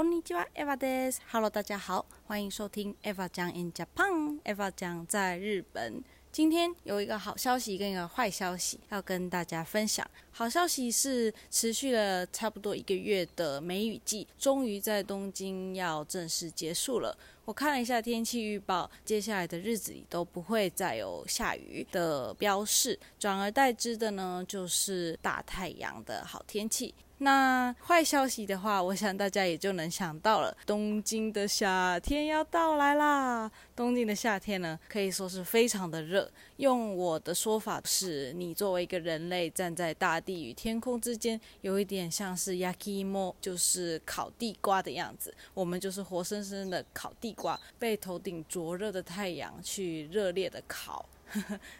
こんにちは、Eva です。Hello，大家好，欢迎收听 Eva 讲 in Japan。Eva 讲在日本。今天有一个好消息跟一个坏消息要跟大家分享。好消息是持续了差不多一个月的梅雨季，终于在东京要正式结束了。我看了一下天气预报，接下来的日子里都不会再有下雨的标示，转而代之的呢就是大太阳的好天气。 那坏消息的话，我想大家也就能想到了，东京的夏天要到来啦。东京的夏天呢，可以说是非常的热。用我的说法是，你作为一个人类站在大地与天空之间，有一点像是 yakimo，就是烤地瓜的样子。我们就是活生生的烤地瓜，被头顶灼热的太阳去热烈的烤。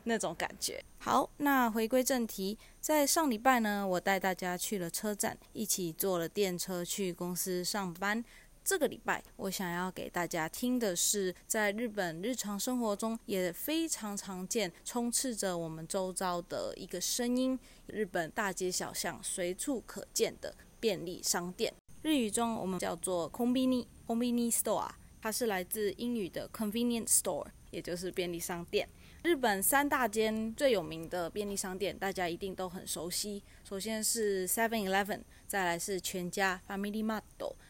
那种感觉。好，那回归正题，在上礼拜呢，我带大家去了车站，一起坐了电车去公司上班。这个礼拜，我想要给大家听的是，在日本日常生活中也非常常见、充斥着我们周遭的一个声音——日本大街小巷随处可见的便利商店。日语中我们叫做 “convenience store”，它是来自英语的 “convenience store”，也就是便利商店。日本三大间最有名的便利商店，大家一定都很熟悉。首先是 Seven Eleven，再来是全家 Family Mart，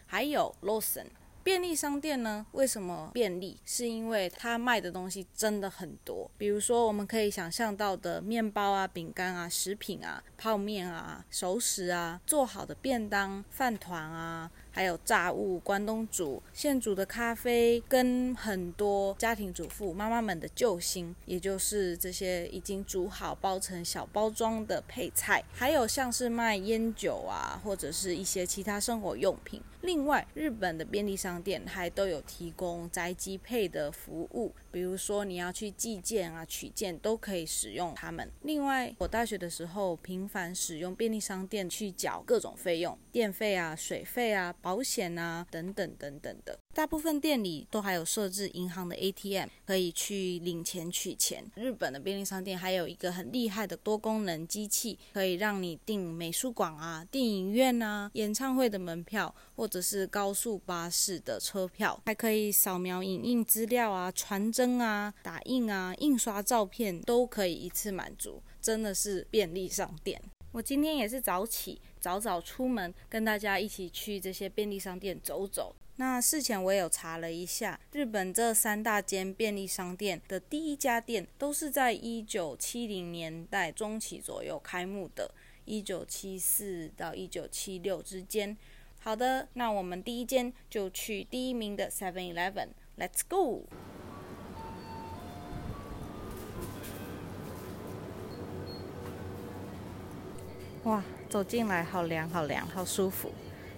还有 Lawson。便利商店呢，为什么便利？是因为它卖的东西真的很多。比如说，我们可以想象到的面包啊、饼干啊、食品啊、泡面啊、熟食啊、做好的便当、饭团啊。还有炸物、关东煮、现煮的咖啡，跟很多家庭主妇妈妈们的救星，也就是这些已经煮好、包成小包装的配菜，还有像是卖烟酒啊，或者是一些其他生活用品。另外，日本的便利商店还都有提供宅基配的服务，比如说你要去寄件啊、取件，都可以使用它们。另外，我大学的时候频繁使用便利商店去缴各种费用，电费啊、水费啊。保险啊，等等等等的，大部分店里都还有设置银行的 ATM，可以去领钱取钱。日本的便利商店还有一个很厉害的多功能机器，可以让你订美术馆啊、电影院啊、演唱会的门票，或者是高速巴士的车票，还可以扫描影印资料啊、传真灯啊、打印啊、印刷照片，都可以一次满足，真的是便利商店。我今天也是早起，早早出门，跟大家一起去这些便利商店走走。那事前我也有查了一下，日本这三大间便利商店的第一家店都是在一九七零年代中期左右开幕的，一九七四到一九七六之间。好的，那我们第一间就去第一名的 Seven Eleven，Let's go。哇，走进来好凉，好凉，好舒服。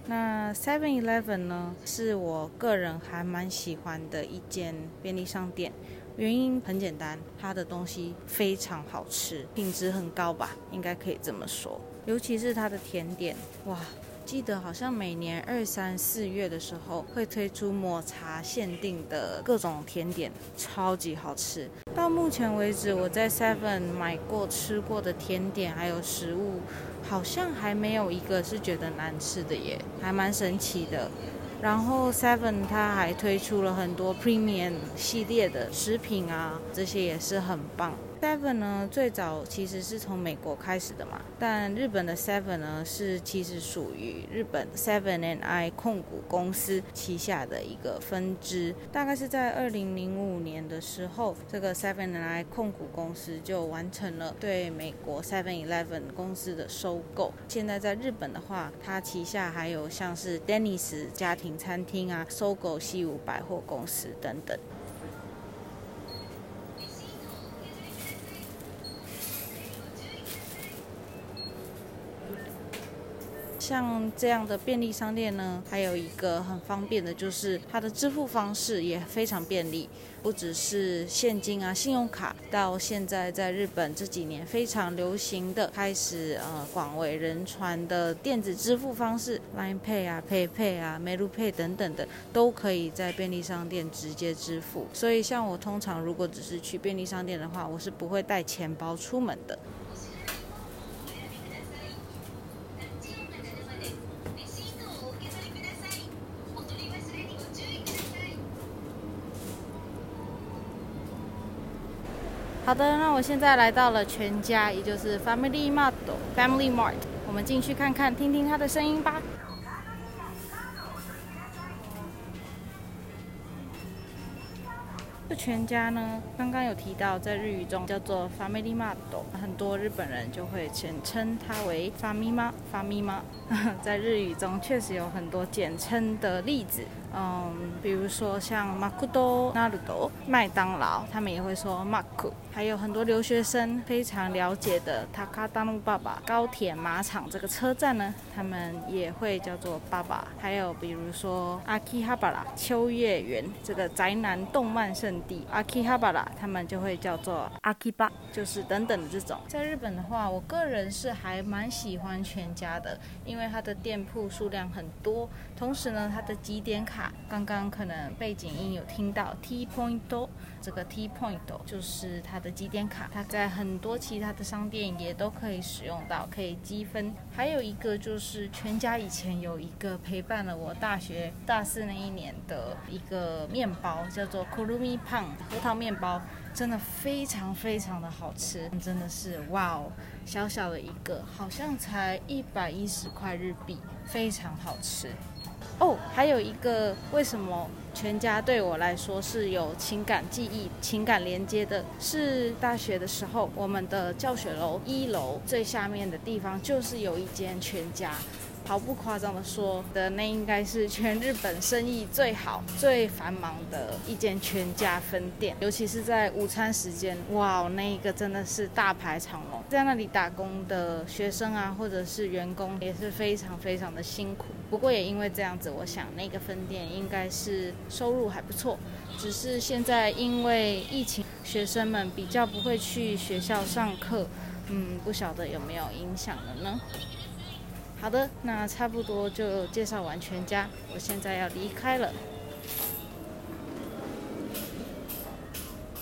那 Seven Eleven 呢，是我个人还蛮喜欢的一间便利商店。原因很简单，它的东西非常好吃，品质很高吧，应该可以这么说。尤其是它的甜点，哇！记得好像每年二三四月的时候会推出抹茶限定的各种甜点，超级好吃。到目前为止，我在 Seven 买过吃过的甜点还有食物，好像还没有一个是觉得难吃的耶，还蛮神奇的。然后 Seven 它还推出了很多 Premium 系列的食品啊，这些也是很棒。Seven 呢，最早其实是从美国开始的嘛，但日本的 Seven 呢是其实属于日本 Seven and I 控股公司旗下的一个分支。大概是在二零零五年的时候，这个 Seven and I 控股公司就完成了对美国 Seven Eleven 公司的收购。现在在日本的话，它旗下还有像是 Dennis 家庭餐厅啊、搜狗西武百货公司等等。像这样的便利商店呢，还有一个很方便的，就是它的支付方式也非常便利，不只是现金啊、信用卡，到现在在日本这几年非常流行的，开始呃广为人传的电子支付方式，Line Pay 啊、PayPay 啊、m e l u Pay 等等的，都可以在便利商店直接支付。所以像我通常如果只是去便利商店的话，我是不会带钱包出门的。好的，那我现在来到了全家，也就是 Family Mart Family Mart，我们进去看看，听听它的声音吧。这全家呢，刚刚有提到，在日语中叫做 Family Mart，很多日本人就会简称它为 Famima Famima。在日语中确实有很多简称的例子。嗯，比如说像マクドナルド、麦当劳，他们也会说マク。还有很多留学生非常了解的塔卡达努爸爸高铁马场这个车站呢，他们也会叫做爸爸。还有比如说阿基哈巴拉秋叶原这个宅男动漫圣地阿基哈巴拉，他们就会叫做阿基巴，就是等等的这种。在日本的话，我个人是还蛮喜欢全家的，因为它的店铺数量很多，同时呢，它的积点卡。 刚刚可能背景音有听到 T Point，这个 T Point 就是它的积点卡，它在很多其他的商店也都可以使用到，可以积分。还有一个就是全家以前有一个陪伴了我大学大四那一年的一个面包，叫做 Kurumi p n 核桃面包，真的非常非常的好吃，真的是哇哦，小小的一个，好像才一百一十块日币，非常好吃。哦，还有一个，为什么全家对我来说是有情感记忆、情感连接的？是大学的时候，我们的教学楼一楼最下面的地方就是有一间全家。毫不夸张的说，的那应该是全日本生意最好、最繁忙的一间全家分店，尤其是在午餐时间，哇，那一个真的是大排长龙。在那里打工的学生啊，或者是员工也是非常非常的辛苦。不过也因为这样子，我想那个分店应该是收入还不错。只是现在因为疫情，学生们比较不会去学校上课，嗯，不晓得有没有影响了呢？好的，那差不多就介绍完全家，我现在要离开了。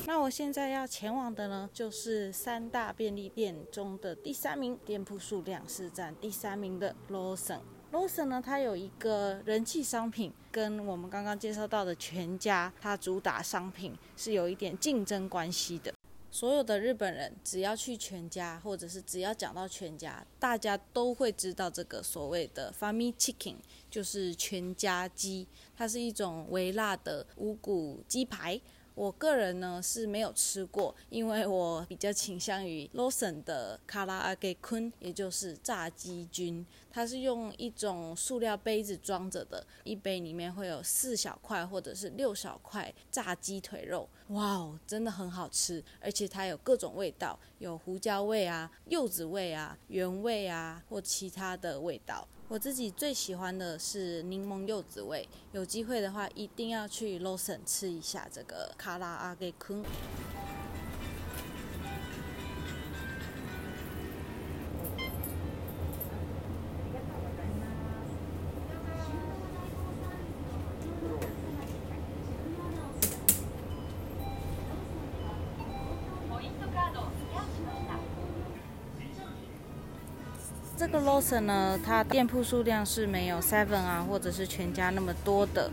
那我现在要前往的呢，就是三大便利店中的第三名，店铺数量是占第三名的 Lawson。Lawson 呢，它有一个人气商品，跟我们刚刚介绍到的全家，它主打商品是有一点竞争关系的。所有的日本人只要去全家，或者是只要讲到全家，大家都会知道这个所谓的 Family Chicken，就是全家鸡，它是一种微辣的五谷鸡排。我个人呢是没有吃过，因为我比较倾向于 Lawson 的卡拉阿给坤，也就是炸鸡菌。它是用一种塑料杯子装着的，一杯里面会有四小块或者是六小块炸鸡腿肉。哇哦，真的很好吃，而且它有各种味道，有胡椒味啊、柚子味啊、原味啊或其他的味道。我自己最喜欢的是柠檬柚子味，有机会的话一定要去 Loson 吃一下这个卡拉阿给坤。这个 Lawson 呢，它店铺数量是没有 Seven 啊，或者是全家那么多的。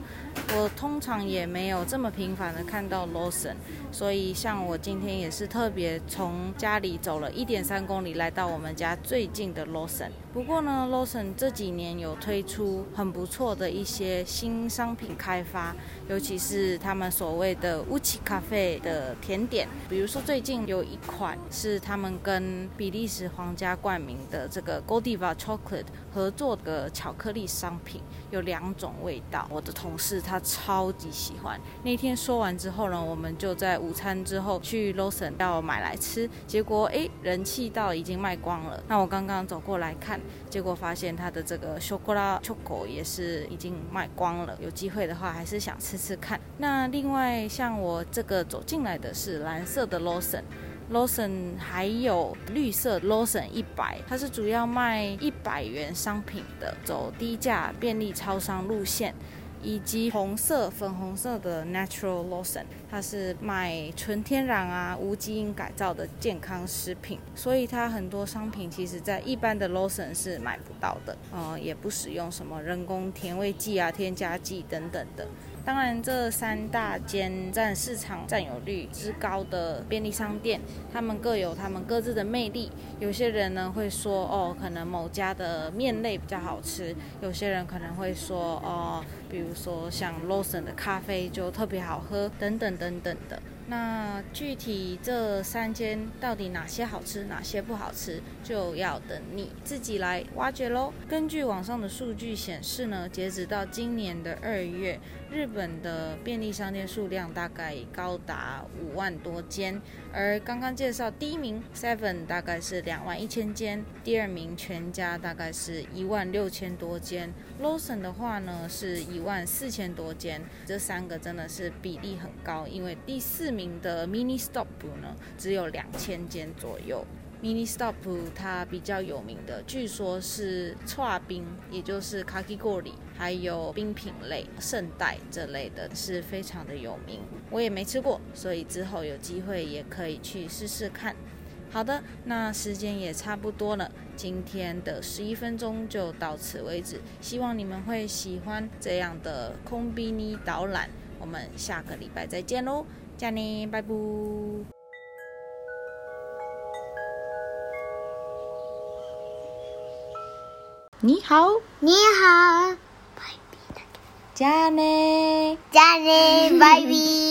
我通常也没有这么频繁的看到 Lawson，所以像我今天也是特别从家里走了一点三公里来到我们家最近的 Lawson。不过呢，Lawson 这几年有推出很不错的一些新商品开发，尤其是他们所谓的乌奇咖啡的甜点，比如说最近有一款是他们跟比利时皇家冠名的这个 Godiva Chocolate 合作的巧克力商品，有两种味道。我的同事他超级喜欢。那天说完之后呢，我们就在午餐之后去 Lawson 要买来吃，结果诶，人气到已经卖光了。那我刚刚走过来看。结果发现它的这个 chocolate choco 也是已经卖光了。有机会的话，还是想吃吃看。那另外像我这个走进来的是蓝色的 Lawson，Lawson 还有绿色 Lawson 一百，它是主要卖一百元商品的，走低价便利超商路线。以及红色、粉红色的 Natural Lotion，它是卖纯天然啊、无基因改造的健康食品，所以它很多商品其实在一般的 Lotion 是买不到的，呃，也不使用什么人工甜味剂啊、添加剂等等的。当然，这三大间占市场占有率之高的便利商店，他们各有他们各自的魅力。有些人呢会说，哦，可能某家的面类比较好吃；有些人可能会说，哦，比如说像 Lawson 的咖啡就特别好喝，等等等等的。那具体这三间到底哪些好吃，哪些不好吃，就要等你自己来挖掘喽。根据网上的数据显示呢，截止到今年的二月，日本的便利商店数量大概高达五万多间。而刚刚介绍第一名 Seven 大概是两万一千间，第二名全家大概是一万六千多间，Lawson 的话呢是一万四千多间。这三个真的是比例很高，因为第四名名的 Mini Stop 呢只有两千间左右。Mini Stop 它比较有名的，据说是串冰，也就是卡基果里，还有冰品类、圣代这类的，是非常的有名。我也没吃过，所以之后有机会也可以去试试看。好的，那时间也差不多了，今天的十一分钟就到此为止。希望你们会喜欢这样的空比尼导览。我们下个礼拜再见喽，加尼，拜拜。你好，你好，加内，加内，拜拜。